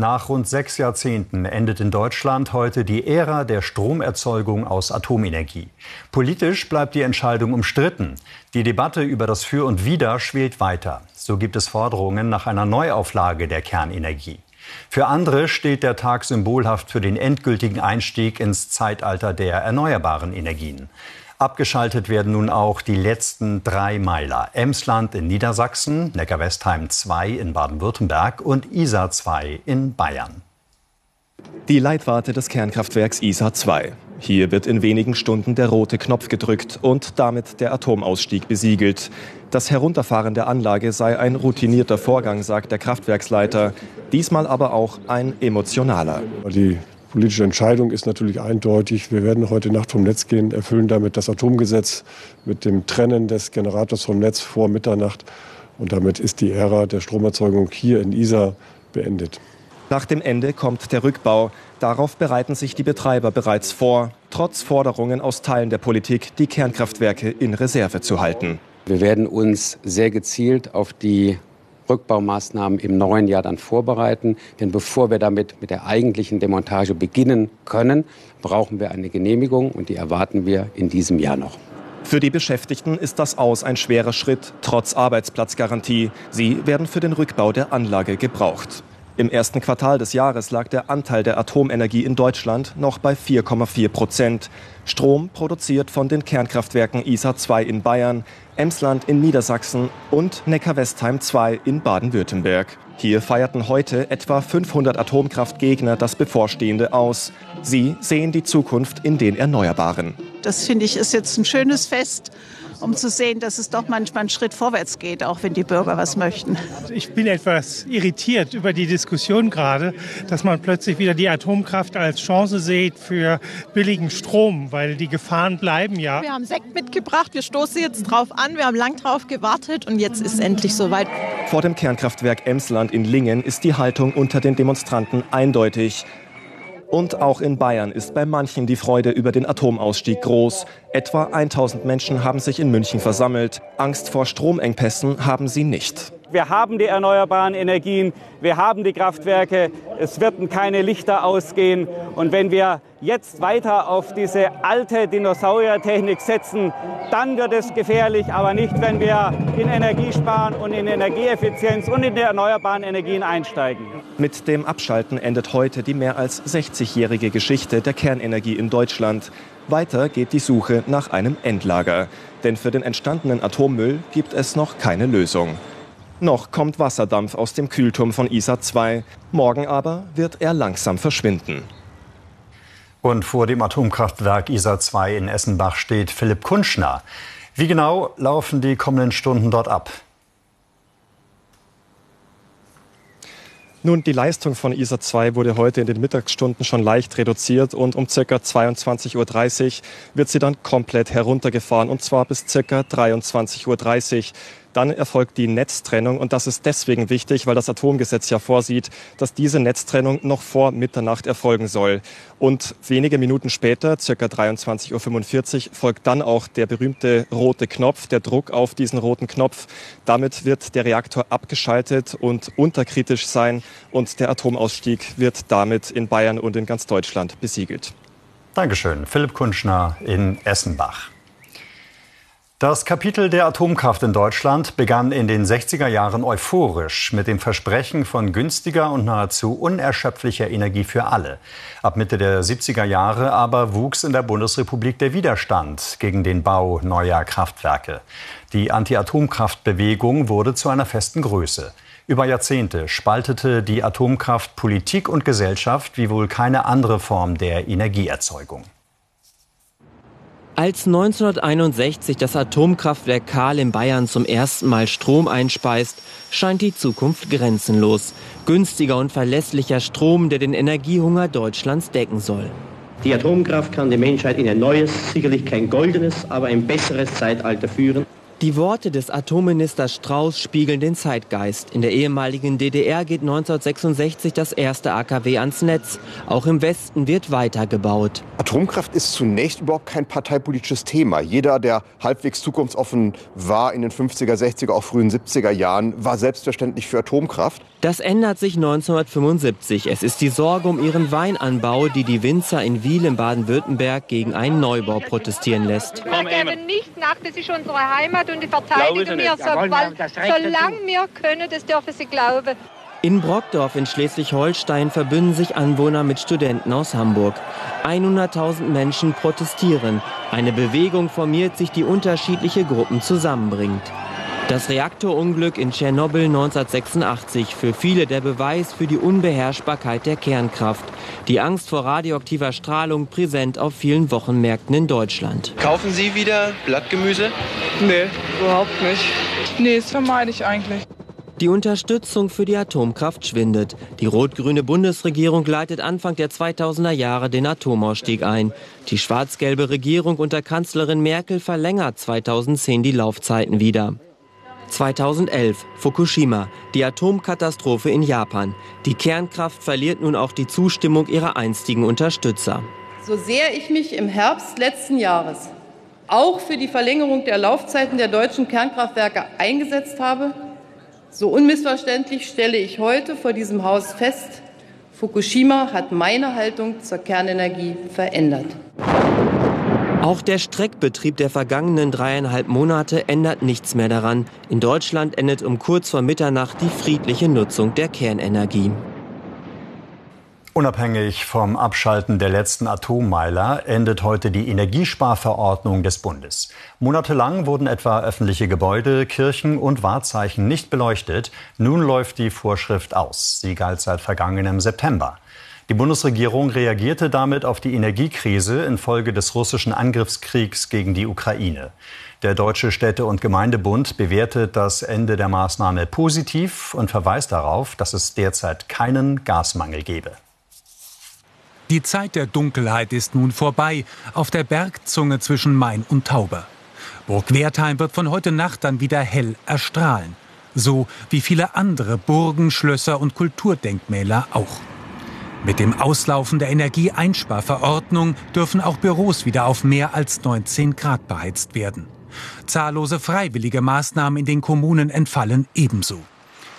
Nach rund sechs Jahrzehnten endet in Deutschland heute die Ära der Stromerzeugung aus Atomenergie. Politisch bleibt die Entscheidung umstritten. Die Debatte über das Für und Wider schwelt weiter. So gibt es Forderungen nach einer Neuauflage der Kernenergie. Für andere steht der Tag symbolhaft für den endgültigen Einstieg ins Zeitalter der erneuerbaren Energien. Abgeschaltet werden nun auch die letzten drei Meiler. Emsland in Niedersachsen, Neckar-Westheim 2 in Baden-Württemberg und Isar 2 in Bayern. Die Leitwarte des Kernkraftwerks Isar 2. Hier wird in wenigen Stunden der rote Knopf gedrückt und damit der Atomausstieg besiegelt. Das Herunterfahren der Anlage sei ein routinierter Vorgang, sagt der Kraftwerksleiter. Diesmal aber auch ein emotionaler. Die politische Entscheidung ist natürlich eindeutig. Wir werden heute Nacht vom Netz gehen, erfüllen damit das Atomgesetz mit dem Trennen des Generators vom Netz vor Mitternacht. Und damit ist die Ära der Stromerzeugung hier in Isar beendet. Nach dem Ende kommt der Rückbau. Darauf bereiten sich die Betreiber bereits vor, trotz Forderungen aus Teilen der Politik, die Kernkraftwerke in Reserve zu halten. Wir werden uns sehr gezielt auf die Rückbaumaßnahmen im neuen Jahr dann vorbereiten. Denn bevor wir damit mit der eigentlichen Demontage beginnen können, brauchen wir eine Genehmigung und die erwarten wir in diesem Jahr noch. Für die Beschäftigten ist das Aus ein schwerer Schritt, trotz Arbeitsplatzgarantie. Sie werden für den Rückbau der Anlage gebraucht. Im ersten Quartal des Jahres lag der Anteil der Atomenergie in Deutschland noch bei 4,4 Prozent. Strom produziert von den Kernkraftwerken ISA 2 in Bayern, Emsland in Niedersachsen und Neckar-Westheim 2 in Baden-Württemberg. Hier feierten heute etwa 500 Atomkraftgegner das bevorstehende aus. Sie sehen die Zukunft in den Erneuerbaren. Das finde ich ist jetzt ein schönes Fest um zu sehen, dass es doch manchmal einen Schritt vorwärts geht, auch wenn die Bürger was möchten. Ich bin etwas irritiert über die Diskussion gerade, dass man plötzlich wieder die Atomkraft als Chance sieht für billigen Strom, weil die Gefahren bleiben ja. Wir haben Sekt mitgebracht, wir stoßen jetzt drauf an, wir haben lang drauf gewartet und jetzt ist es endlich soweit. Vor dem Kernkraftwerk Emsland in Lingen ist die Haltung unter den Demonstranten eindeutig. Und auch in Bayern ist bei manchen die Freude über den Atomausstieg groß. Etwa 1000 Menschen haben sich in München versammelt. Angst vor Stromengpässen haben sie nicht. Wir haben die erneuerbaren Energien, wir haben die Kraftwerke, es werden keine Lichter ausgehen. Und wenn wir jetzt weiter auf diese alte Dinosauriertechnik setzen, dann wird es gefährlich, aber nicht, wenn wir in Energiesparen und in Energieeffizienz und in die erneuerbaren Energien einsteigen. Mit dem Abschalten endet heute die mehr als 60-jährige Geschichte der Kernenergie in Deutschland. Weiter geht die Suche nach einem Endlager. Denn für den entstandenen Atommüll gibt es noch keine Lösung. Noch kommt Wasserdampf aus dem Kühlturm von ISA 2. Morgen aber wird er langsam verschwinden. Und vor dem Atomkraftwerk ISA 2 in Essenbach steht Philipp Kunschner. Wie genau laufen die kommenden Stunden dort ab? Nun, die Leistung von ISA 2 wurde heute in den Mittagsstunden schon leicht reduziert und um ca. 22.30 Uhr wird sie dann komplett heruntergefahren und zwar bis ca. 23.30 Uhr. Dann erfolgt die Netztrennung und das ist deswegen wichtig, weil das Atomgesetz ja vorsieht, dass diese Netztrennung noch vor Mitternacht erfolgen soll. Und wenige Minuten später, circa 23.45 Uhr, folgt dann auch der berühmte rote Knopf, der Druck auf diesen roten Knopf. Damit wird der Reaktor abgeschaltet und unterkritisch sein und der Atomausstieg wird damit in Bayern und in ganz Deutschland besiegelt. Dankeschön. Philipp Kunschner in Essenbach. Das Kapitel der Atomkraft in Deutschland begann in den 60er Jahren euphorisch mit dem Versprechen von günstiger und nahezu unerschöpflicher Energie für alle. Ab Mitte der 70er Jahre aber wuchs in der Bundesrepublik der Widerstand gegen den Bau neuer Kraftwerke. Die Anti-Atomkraft-Bewegung wurde zu einer festen Größe. Über Jahrzehnte spaltete die Atomkraft Politik und Gesellschaft wie wohl keine andere Form der Energieerzeugung. Als 1961 das Atomkraftwerk Kahl in Bayern zum ersten Mal Strom einspeist, scheint die Zukunft grenzenlos. Günstiger und verlässlicher Strom, der den Energiehunger Deutschlands decken soll. Die Atomkraft kann die Menschheit in ein neues, sicherlich kein goldenes, aber ein besseres Zeitalter führen. Die Worte des Atomministers Strauß spiegeln den Zeitgeist. In der ehemaligen DDR geht 1966 das erste AKW ans Netz. Auch im Westen wird weitergebaut. Atomkraft ist zunächst überhaupt kein parteipolitisches Thema. Jeder, der halbwegs zukunftsoffen war in den 50er, 60er, auch frühen 70er Jahren, war selbstverständlich für Atomkraft. Das ändert sich 1975. Es ist die Sorge um ihren Weinanbau, die die Winzer in Wiel in Baden-Württemberg gegen einen Neubau protestieren lässt. Wir geben nicht nach, das ist unsere Heimat und die verteidigen wir, so, solange wir können, das dürfen Sie glauben. In Brockdorf in Schleswig-Holstein verbünden sich Anwohner mit Studenten aus Hamburg. 100.000 Menschen protestieren. Eine Bewegung formiert sich, die unterschiedliche Gruppen zusammenbringt. Das Reaktorunglück in Tschernobyl 1986 für viele der Beweis für die Unbeherrschbarkeit der Kernkraft. Die Angst vor radioaktiver Strahlung präsent auf vielen Wochenmärkten in Deutschland. Kaufen Sie wieder Blattgemüse? Nee, überhaupt nicht. Nee, das vermeide ich eigentlich. Die Unterstützung für die Atomkraft schwindet. Die rot-grüne Bundesregierung leitet Anfang der 2000er Jahre den Atomausstieg ein. Die schwarz-gelbe Regierung unter Kanzlerin Merkel verlängert 2010 die Laufzeiten wieder. 2011 Fukushima, die Atomkatastrophe in Japan. Die Kernkraft verliert nun auch die Zustimmung ihrer einstigen Unterstützer. So sehr ich mich im Herbst letzten Jahres auch für die Verlängerung der Laufzeiten der deutschen Kernkraftwerke eingesetzt habe, so unmissverständlich stelle ich heute vor diesem Haus fest, Fukushima hat meine Haltung zur Kernenergie verändert. Auch der Streckbetrieb der vergangenen dreieinhalb Monate ändert nichts mehr daran. In Deutschland endet um kurz vor Mitternacht die friedliche Nutzung der Kernenergie. Unabhängig vom Abschalten der letzten Atommeiler endet heute die Energiesparverordnung des Bundes. Monatelang wurden etwa öffentliche Gebäude, Kirchen und Wahrzeichen nicht beleuchtet. Nun läuft die Vorschrift aus. Sie galt seit vergangenem September. Die Bundesregierung reagierte damit auf die Energiekrise infolge des russischen Angriffskriegs gegen die Ukraine. Der Deutsche Städte- und Gemeindebund bewertet das Ende der Maßnahme positiv und verweist darauf, dass es derzeit keinen Gasmangel gebe. Die Zeit der Dunkelheit ist nun vorbei auf der Bergzunge zwischen Main und Tauber. Burg Wertheim wird von heute Nacht dann wieder hell erstrahlen. So wie viele andere Burgen, Schlösser und Kulturdenkmäler auch. Mit dem Auslaufen der Energieeinsparverordnung dürfen auch Büros wieder auf mehr als 19 Grad beheizt werden. Zahllose freiwillige Maßnahmen in den Kommunen entfallen ebenso.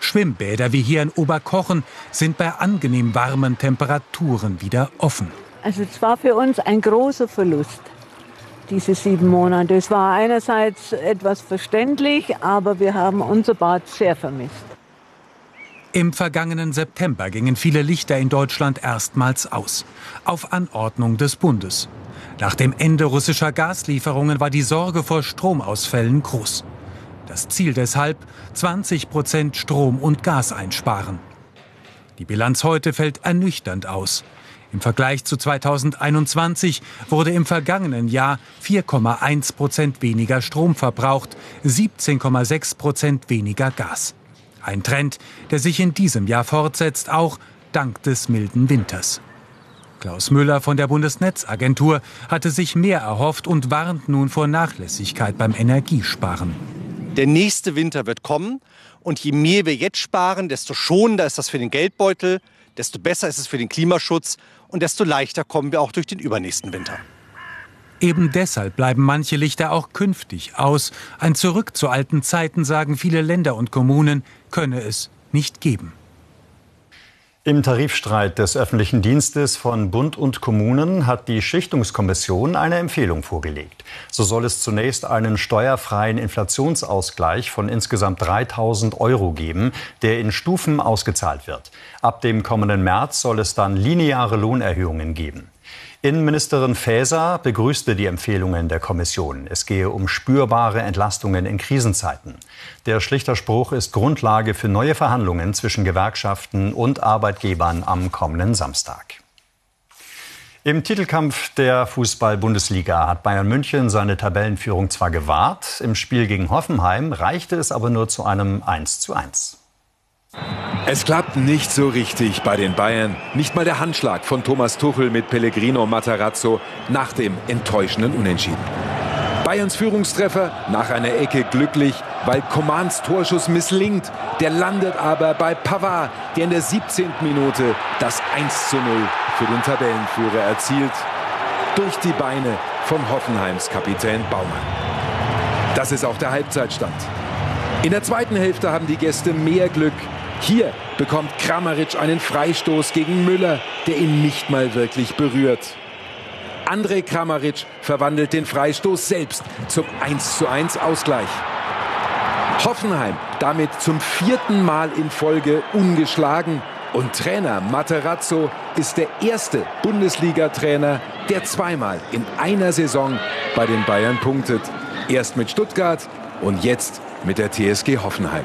Schwimmbäder wie hier in Oberkochen sind bei angenehm warmen Temperaturen wieder offen. Also es war für uns ein großer Verlust, diese sieben Monate. Es war einerseits etwas verständlich, aber wir haben unser Bad sehr vermisst. Im vergangenen September gingen viele Lichter in Deutschland erstmals aus, auf Anordnung des Bundes. Nach dem Ende russischer Gaslieferungen war die Sorge vor Stromausfällen groß. Das Ziel deshalb 20 Prozent Strom und Gas einsparen. Die Bilanz heute fällt ernüchternd aus. Im Vergleich zu 2021 wurde im vergangenen Jahr 4,1 Prozent weniger Strom verbraucht, 17,6 Prozent weniger Gas. Ein Trend, der sich in diesem Jahr fortsetzt, auch dank des milden Winters. Klaus Müller von der Bundesnetzagentur hatte sich mehr erhofft und warnt nun vor Nachlässigkeit beim Energiesparen. Der nächste Winter wird kommen und je mehr wir jetzt sparen, desto schonender ist das für den Geldbeutel, desto besser ist es für den Klimaschutz und desto leichter kommen wir auch durch den übernächsten Winter. Eben deshalb bleiben manche Lichter auch künftig aus. Ein Zurück zu alten Zeiten, sagen viele Länder und Kommunen, könne es nicht geben. Im Tarifstreit des öffentlichen Dienstes von Bund und Kommunen hat die Schichtungskommission eine Empfehlung vorgelegt. So soll es zunächst einen steuerfreien Inflationsausgleich von insgesamt 3000 Euro geben, der in Stufen ausgezahlt wird. Ab dem kommenden März soll es dann lineare Lohnerhöhungen geben. Innenministerin Faeser begrüßte die Empfehlungen der Kommission. Es gehe um spürbare Entlastungen in Krisenzeiten. Der Schlichterspruch ist Grundlage für neue Verhandlungen zwischen Gewerkschaften und Arbeitgebern am kommenden Samstag. Im Titelkampf der Fußball-Bundesliga hat Bayern München seine Tabellenführung zwar gewahrt, im Spiel gegen Hoffenheim reichte es aber nur zu einem 1:1. Es klappt nicht so richtig bei den Bayern. Nicht mal der Handschlag von Thomas Tuchel mit Pellegrino Matarazzo nach dem enttäuschenden Unentschieden. Bayerns Führungstreffer nach einer Ecke glücklich, weil Commands Torschuss misslingt. Der landet aber bei Pavard, der in der 17. Minute das 1 zu 0 für den Tabellenführer erzielt. Durch die Beine von Hoffenheims Kapitän Baumann. Das ist auch der Halbzeitstand. In der zweiten Hälfte haben die Gäste mehr Glück. Hier bekommt Kramaric einen Freistoß gegen Müller, der ihn nicht mal wirklich berührt. Andrej Kramaric verwandelt den Freistoß selbst zum 1:1 Ausgleich. Hoffenheim damit zum vierten Mal in Folge ungeschlagen. Und Trainer Materazzo ist der erste Bundesliga-Trainer, der zweimal in einer Saison bei den Bayern punktet. Erst mit Stuttgart und jetzt mit der TSG Hoffenheim.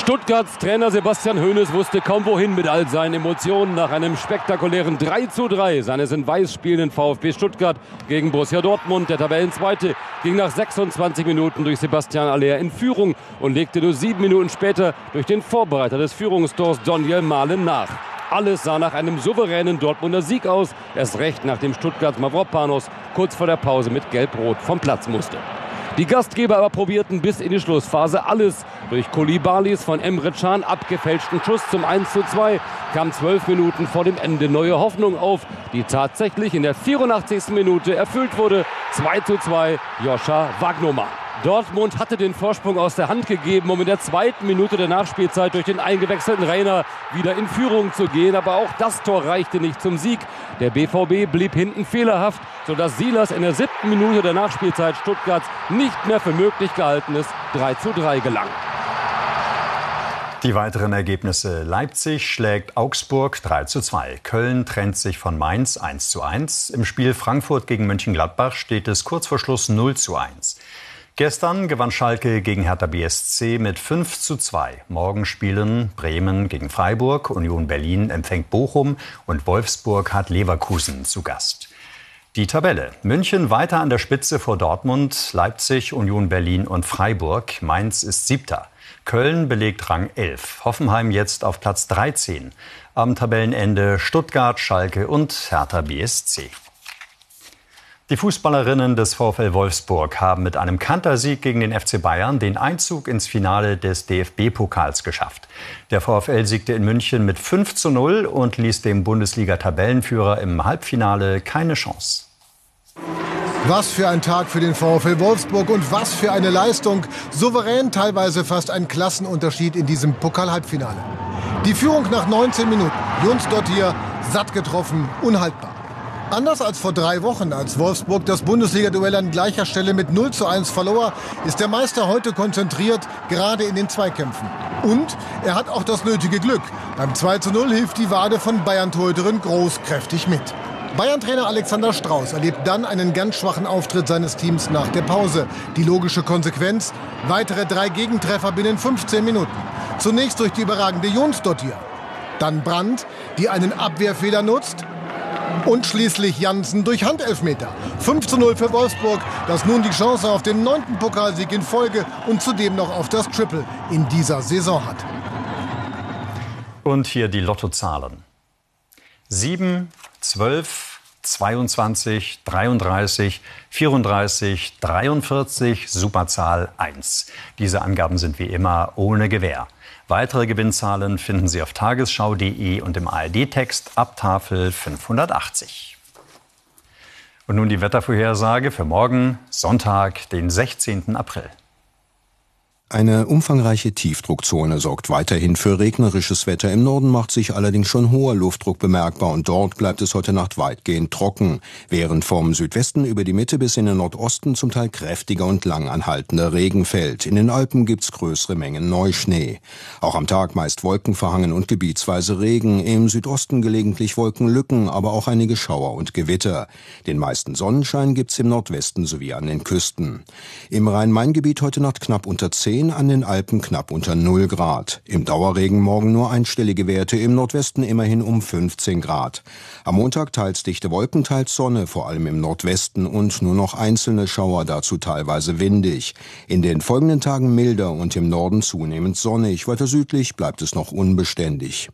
Stuttgarts Trainer Sebastian Hoeneß wusste kaum wohin mit all seinen Emotionen nach einem spektakulären 3 zu 3 seines in Weiß spielenden VfB Stuttgart gegen Borussia Dortmund. Der Tabellenzweite ging nach 26 Minuten durch Sebastian Aller in Führung und legte nur sieben Minuten später durch den Vorbereiter des Führungstors Daniel Mahlen nach. Alles sah nach einem souveränen Dortmunder Sieg aus, erst recht nachdem Stuttgarts Mavropanos kurz vor der Pause mit Gelb-Rot vom Platz musste. Die Gastgeber aber probierten bis in die Schlussphase alles. Durch Kolibalis von Emre Can abgefälschten Schuss zum 1 zu 2 kam zwölf Minuten vor dem Ende neue Hoffnung auf, die tatsächlich in der 84. Minute erfüllt wurde. 2 zu 2 Joscha Wagnoman. Dortmund hatte den Vorsprung aus der Hand gegeben, um in der zweiten Minute der Nachspielzeit durch den eingewechselten Rainer wieder in Führung zu gehen. Aber auch das Tor reichte nicht zum Sieg. Der BVB blieb hinten fehlerhaft, sodass Silas in der siebten Minute der Nachspielzeit Stuttgarts nicht mehr für möglich gehaltenes 3 zu 3 gelang. Die weiteren Ergebnisse. Leipzig schlägt Augsburg 3 zu 2. Köln trennt sich von Mainz 1 zu 1. Im Spiel Frankfurt gegen Mönchengladbach steht es kurz vor Schluss 0 zu 1. Gestern gewann Schalke gegen Hertha BSC mit 5 zu 2. Morgen spielen Bremen gegen Freiburg, Union Berlin empfängt Bochum und Wolfsburg hat Leverkusen zu Gast. Die Tabelle. München weiter an der Spitze vor Dortmund, Leipzig, Union Berlin und Freiburg. Mainz ist siebter. Köln belegt Rang 11. Hoffenheim jetzt auf Platz 13. Am Tabellenende Stuttgart, Schalke und Hertha BSC. Die Fußballerinnen des VfL Wolfsburg haben mit einem Kantersieg gegen den FC Bayern den Einzug ins Finale des DFB-Pokals geschafft. Der VfL siegte in München mit 5 zu 0 und ließ dem Bundesliga-Tabellenführer im Halbfinale keine Chance. Was für ein Tag für den VfL Wolfsburg und was für eine Leistung. Souverän, teilweise fast ein Klassenunterschied in diesem Pokal-Halbfinale. Die Führung nach 19 Minuten. Jungs dort hier satt getroffen, unhaltbar. Anders als vor drei Wochen, als Wolfsburg das Bundesliga-Duell an gleicher Stelle mit 0 zu 1 verlor, ist der Meister heute konzentriert, gerade in den Zweikämpfen. Und er hat auch das nötige Glück. Beim 2 zu 0 hilft die Wade von Bayern-Torhüterin großkräftig mit. Bayern-Trainer Alexander Strauß erlebt dann einen ganz schwachen Auftritt seines Teams nach der Pause. Die logische Konsequenz? Weitere drei Gegentreffer binnen 15 Minuten. Zunächst durch die überragende Jonsdottir. Dann Brandt, die einen Abwehrfehler nutzt. Und schließlich Janssen durch Handelfmeter. 5 zu 0 für Wolfsburg, das nun die Chance auf den neunten Pokalsieg in Folge und zudem noch auf das Triple in dieser Saison hat. Und hier die Lottozahlen. 7, 12, 22, 33, 34, 43, Superzahl 1. Diese Angaben sind wie immer ohne Gewähr. Weitere Gewinnzahlen finden Sie auf tagesschau.de und im ARD-Text ab Tafel 580. Und nun die Wettervorhersage für morgen, Sonntag, den 16. April. Eine umfangreiche Tiefdruckzone sorgt weiterhin für regnerisches Wetter. Im Norden macht sich allerdings schon hoher Luftdruck bemerkbar und dort bleibt es heute Nacht weitgehend trocken, während vom Südwesten über die Mitte bis in den Nordosten zum Teil kräftiger und lang anhaltender Regen fällt. In den Alpen gibt's größere Mengen Neuschnee. Auch am Tag meist wolkenverhangen und gebietsweise Regen, im Südosten gelegentlich Wolkenlücken, aber auch einige Schauer und Gewitter. Den meisten Sonnenschein gibt's im Nordwesten sowie an den Küsten. Im Rhein-Main-Gebiet heute Nacht knapp unter 10 10, an den Alpen knapp unter 0 Grad. Im Dauerregen morgen nur einstellige Werte, im Nordwesten immerhin um 15 Grad. Am Montag teils dichte Wolken, teils Sonne, vor allem im Nordwesten und nur noch einzelne Schauer, dazu teilweise windig. In den folgenden Tagen milder und im Norden zunehmend sonnig, weiter südlich bleibt es noch unbeständig.